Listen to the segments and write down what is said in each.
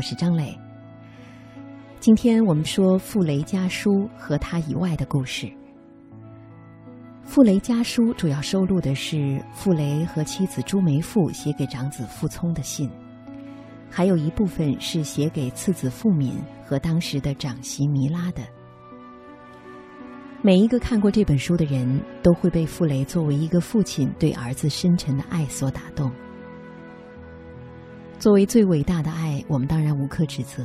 我是张磊。今天我们说《傅雷家书》和他以外的故事。《傅雷家书》主要收录的是傅雷和妻子朱梅馥写给长子傅聪的信，还有一部分是写给次子傅敏和当时的长媳弥拉的。每一个看过这本书的人都会被傅雷作为一个父亲对儿子深沉的爱所打动。作为最伟大的爱，我们当然无可指责。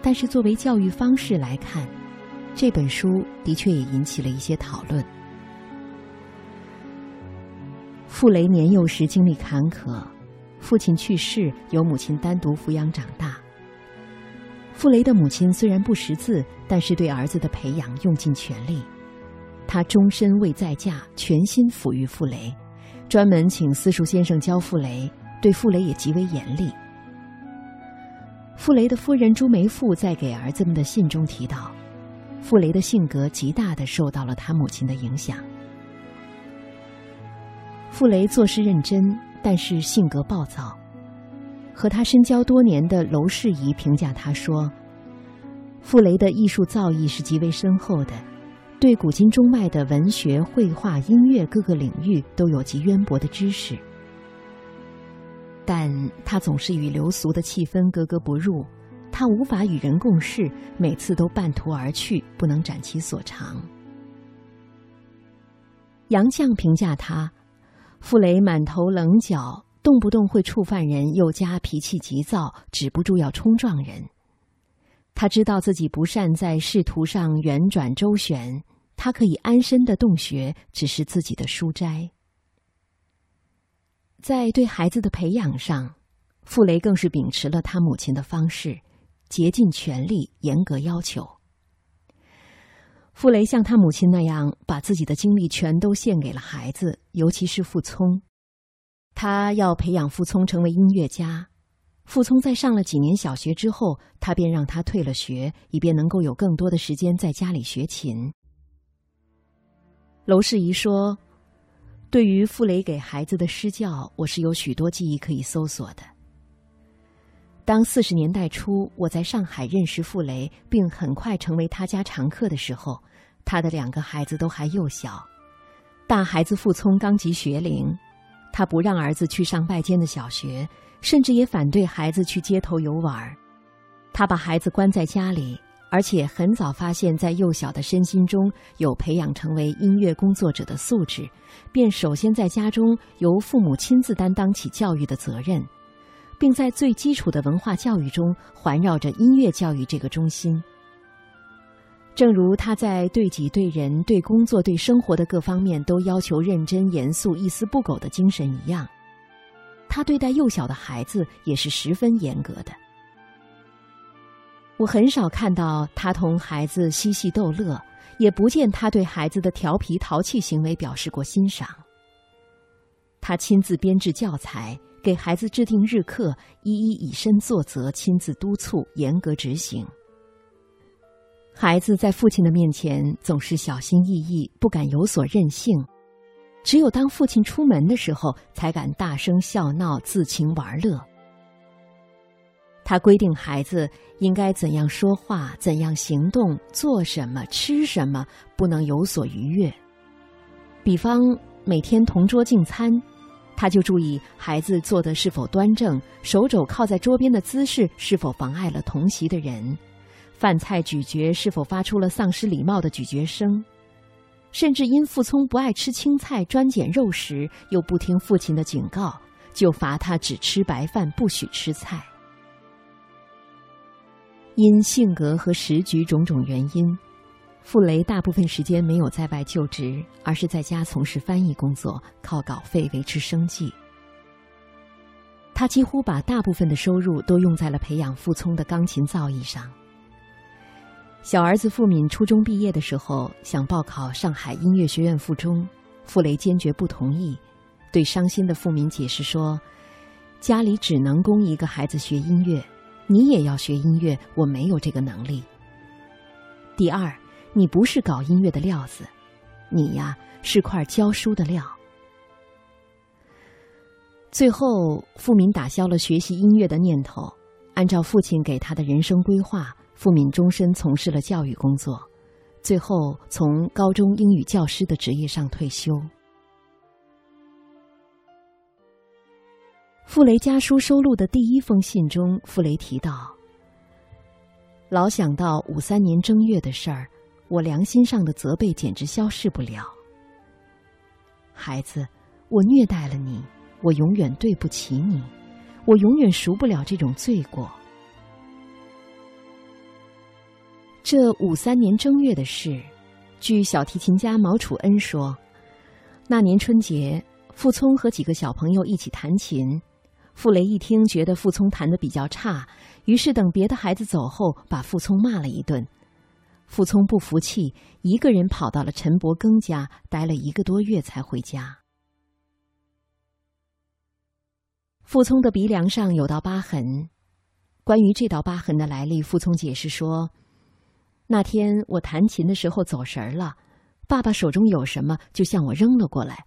但是作为教育方式来看，这本书的确也引起了一些讨论。傅雷年幼时经历坎坷，父亲去世，由母亲单独抚养长大。傅雷的母亲虽然不识字，但是对儿子的培养用尽全力。她终身未再嫁，全心抚育傅雷，专门请私塾先生教傅雷，对傅雷也极为严厉。傅雷的夫人朱梅馥在给儿子们的信中提到，傅雷的性格极大的受到了他母亲的影响。傅雷做事认真，但是性格暴躁。和他深交多年的娄世仪评价他说：“傅雷的艺术造诣是极为深厚的，对古今中外的文学、绘画、音乐各个领域都有极渊博的知识。但他总是与流俗的气氛格格不入，他无法与人共事，每次都半途而去，不能展其所长。”杨绛评价他：“傅雷满头棱角。”动不动会触犯人，又加脾气急躁，止不住要冲撞人。他知道自己不善在仕途上圆转周旋，他可以安身的洞穴只是自己的书斋。在对孩子的培养上，傅雷更是秉持了他母亲的方式，竭尽全力，严格要求。傅雷像他母亲那样，把自己的精力全都献给了孩子，尤其是傅聪。他要培养傅聪成为音乐家。傅聪在上了几年小学之后，他便让他退了学，以便能够有更多的时间在家里学琴。娄世仪说：“对于傅雷给孩子的施教，我是有许多记忆可以搜索的。当四十年代初我在上海认识傅雷，并很快成为他家常客的时候，他的两个孩子都还幼小，大孩子傅聪刚及学龄。”他不让儿子去上外间的小学，甚至也反对孩子去街头游玩。他把孩子关在家里，而且很早发现，在幼小的身心中有培养成为音乐工作者的素质，便首先在家中由父母亲自担当起教育的责任，并在最基础的文化教育中环绕着音乐教育这个中心。正如他在对己、对人、对工作、对生活的各方面都要求认真、严肃、一丝不苟的精神一样，他对待幼小的孩子也是十分严格的。我很少看到他同孩子嬉戏逗乐，也不见他对孩子的调皮淘气行为表示过欣赏。他亲自编制教材，给孩子制定日课，一一以身作则，亲自督促，严格执行。孩子在父亲的面前总是小心翼翼，不敢有所任性；只有当父亲出门的时候，才敢大声笑闹、自情玩乐。他规定孩子应该怎样说话、怎样行动、做什么、吃什么，不能有所逾越。比方每天同桌进餐，他就注意孩子坐的是否端正，手肘靠在桌边的姿势是否妨碍了同席的人。饭菜咀嚼是否发出了丧失礼貌的咀嚼声？甚至因傅聪不爱吃青菜，专拣肉食，又不听父亲的警告，就罚他只吃白饭，不许吃菜。因性格和时局种种原因，傅雷大部分时间没有在外就职，而是在家从事翻译工作，靠稿费维持生计。他几乎把大部分的收入都用在了培养傅聪的钢琴造诣上。小儿子傅敏初中毕业的时候，想报考上海音乐学院附中，傅雷坚决不同意，对伤心的傅敏解释说：“家里只能供一个孩子学音乐，你也要学音乐，我没有这个能力。第二，你不是搞音乐的料子，你呀是块教书的料。”最后，傅敏打消了学习音乐的念头。按照父亲给他的人生规划，傅敏终身从事了教育工作，最后从高中英语教师的职业上退休。傅雷家书收录的第一封信中，傅雷提到：“老想到五三年正月的事儿，我良心上的责备简直消逝不了。孩子，我虐待了你，我永远对不起你，我永远赎不了这种罪过。这五三年正月的事，据小提琴家毛楚恩说，那年春节，傅聪和几个小朋友一起弹琴。”傅雷一听，觉得傅聪弹的比较差，于是等别的孩子走后，把傅聪骂了一顿。傅聪不服气，一个人跑到了陈伯庚家，待了一个多月才回家。傅聪的鼻梁上有道疤痕，关于这道疤痕的来历，傅聪解释说：“那天我弹琴的时候走神了，爸爸手中有什么就向我扔了过来。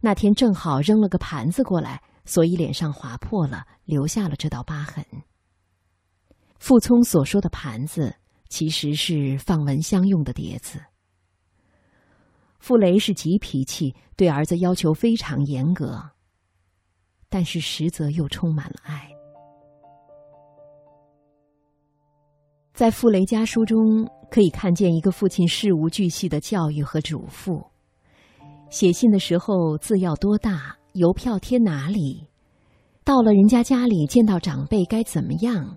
那天正好扔了个盘子过来。”所以脸上划破了，留下了这道疤痕。傅聪所说的盘子，其实是放蚊香用的碟子。傅雷是急脾气，对儿子要求非常严格，但是实则又充满了爱。在傅雷家书中，可以看见一个父亲事无巨细的教育和嘱咐。写信的时候，字要多大？邮票贴哪里？到了人家家里见到长辈该怎么样？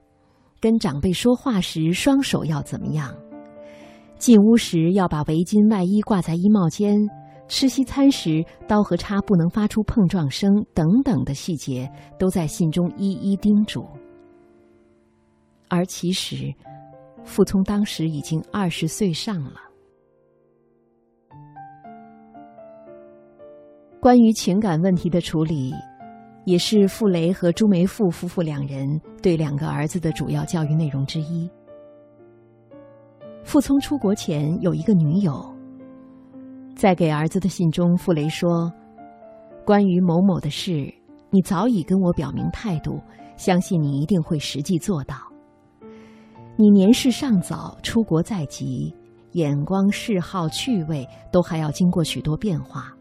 跟长辈说话时双手要怎么样？进屋时要把围巾外衣挂在衣帽间。吃西餐时刀和叉不能发出碰撞声，等等的细节都在信中一一叮嘱。而其实，傅聪当时已经二十岁上了。关于情感问题的处理，也是傅雷和朱梅馥夫妇两人对两个儿子的主要教育内容之一。傅聪出国前有一个女友，在给儿子的信中，傅雷说：“关于某某的事，你早已跟我表明态度，相信你一定会实际做到。你年事尚早，出国在即，眼光、嗜好、趣味都还要经过许多变化。”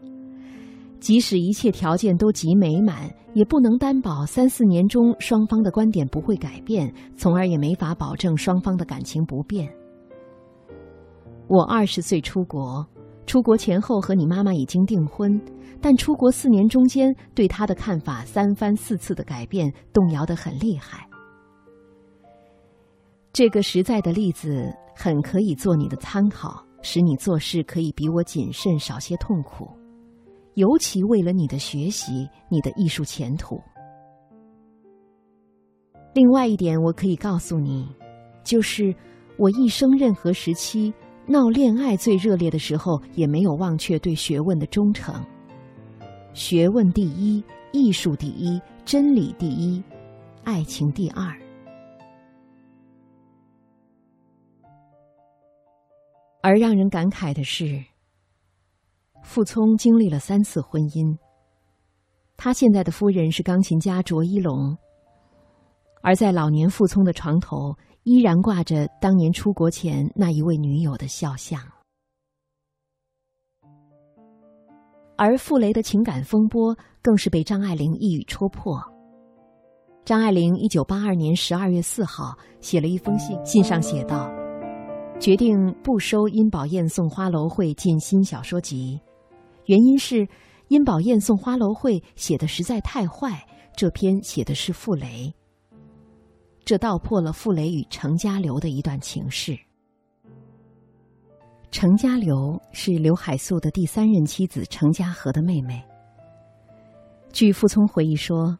即使一切条件都极美满，也不能担保三四年中双方的观点不会改变，从而也没法保证双方的感情不变。我二十岁出国，出国前后和你妈妈已经订婚，但出国四年中间对她的看法三番四次的改变，动摇的很厉害。这个实在的例子很可以做你的参考，使你做事可以比我谨慎，少些痛苦。尤其为了你的学习，你的艺术前途。另外一点，我可以告诉你，就是我一生任何时期闹恋爱最热烈的时候，也没有忘却对学问的忠诚。学问第一，艺术第一，真理第一，爱情第二。而让人感慨的是。傅聪经历了三次婚姻，他现在的夫人是钢琴家卓一龙，而在老年傅聪的床头依然挂着当年出国前那一位女友的肖像。而傅雷的情感风波更是被张爱玲一语戳破。张爱玲一九八二年十二月四号写了一封信，信上写道：“决定不收殷宝燕送花楼会进新小说集。”原因是，殷宝燕送花楼会写的实在太坏，这篇写的是傅雷。这道破了傅雷与程家流的一段情事。程家流是刘海粟的第三任妻子程家和的妹妹。据傅聪回忆说，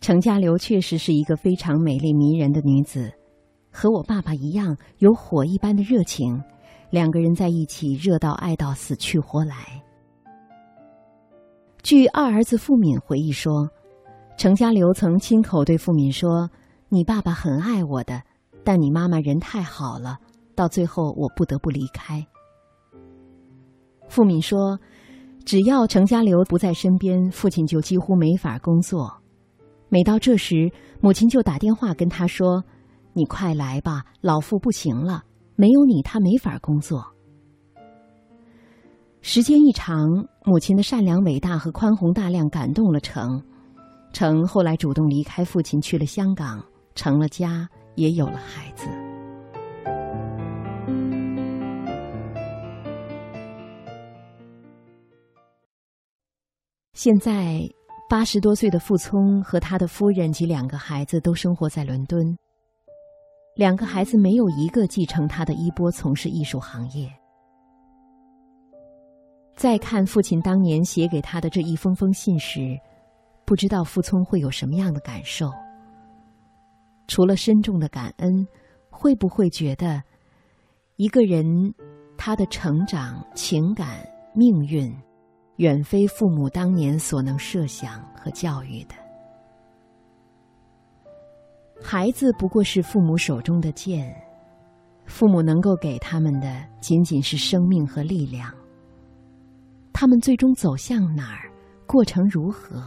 程家流确实是一个非常美丽迷人的女子，和我爸爸一样有火一般的热情，两个人在一起热到爱到死去活来。据二儿子付敏回忆说，程家流曾亲口对付敏说：“你爸爸很爱我的，但你妈妈人太好了，到最后我不得不离开。”付敏说：“只要程家流不在身边，父亲就几乎没法工作。每到这时，母亲就打电话跟他说：“你快来吧，老妇不行了，没有你，他没法工作。”时间一长，母亲的善良、伟大和宽宏大量感动了程。程后来主动离开父亲，去了香港，成了家，也有了孩子。现在，八十多岁的傅聪和他的夫人及两个孩子都生活在伦敦。两个孩子没有一个继承他的衣钵，从事艺术行业。再看父亲当年写给他的这一封封信时，不知道傅聪会有什么样的感受。除了深重的感恩，会不会觉得，一个人他的成长、情感、命运？远非父母当年所能设想和教育的。孩子不过是父母手中的剑，父母能够给他们的仅仅是生命和力量。他们最终走向哪儿，过程如何，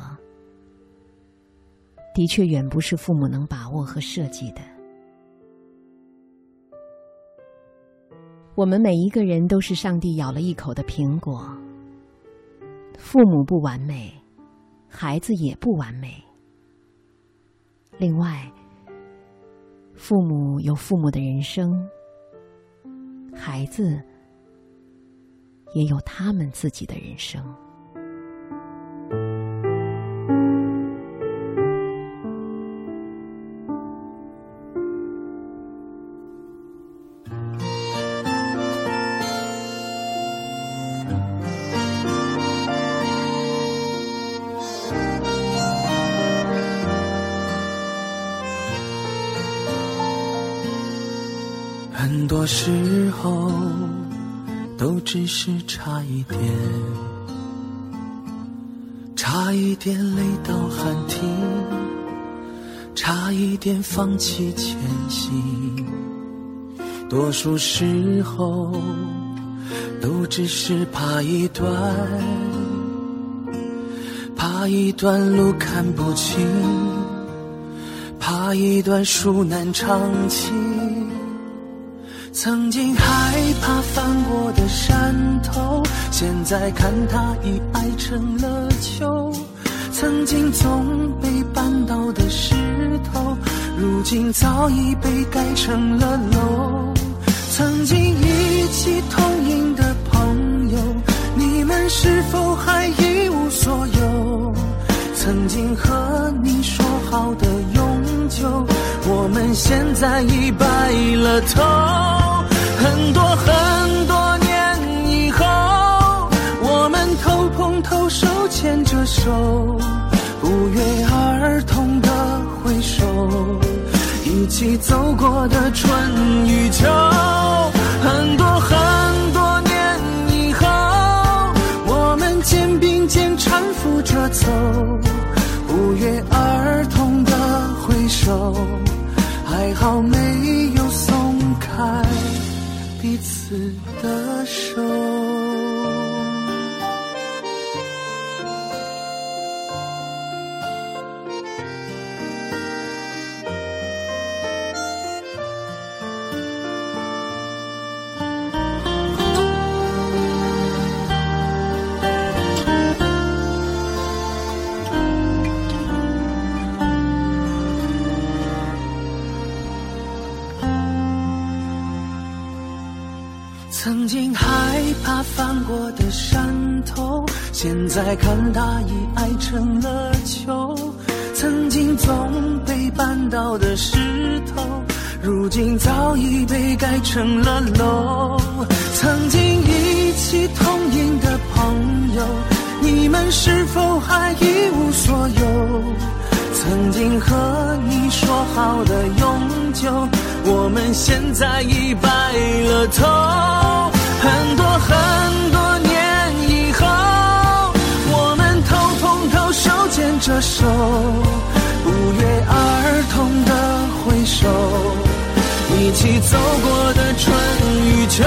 的确远不是父母能把握和设计的。我们每一个人都是上帝咬了一口的苹果。父母不完美，孩子也不完美。另外，父母有父母的人生，孩子也有他们自己的人生。很多时候都只是差一点，差一点累到喊停，差一点放弃前行。多数时候都只是怕一段，怕一段路看不清，怕一段树难长青。曾经害怕翻过的山头，现在看它已矮成了丘。曾经总被绊倒的石头，如今早已被盖成了楼。曾经一起同饮的朋友，你们是否还一无所有？曾经和你说好的，现在已白了头。很多很多年以后，我们头碰头，手牵着手，不约而同的回首，一起走过的春与秋。很多很曾经害怕翻过的山头，现在看它已矮成了丘。曾经总被绊倒的石头，如今早已被盖成了楼。曾经一起同饮的朋友，你们是否还一无所有？曾经和你说好的永久，我们现在已白了头。很多很多年以后，我们头碰头，手牵着手，不约而同的挥手，一起走过的春与秋。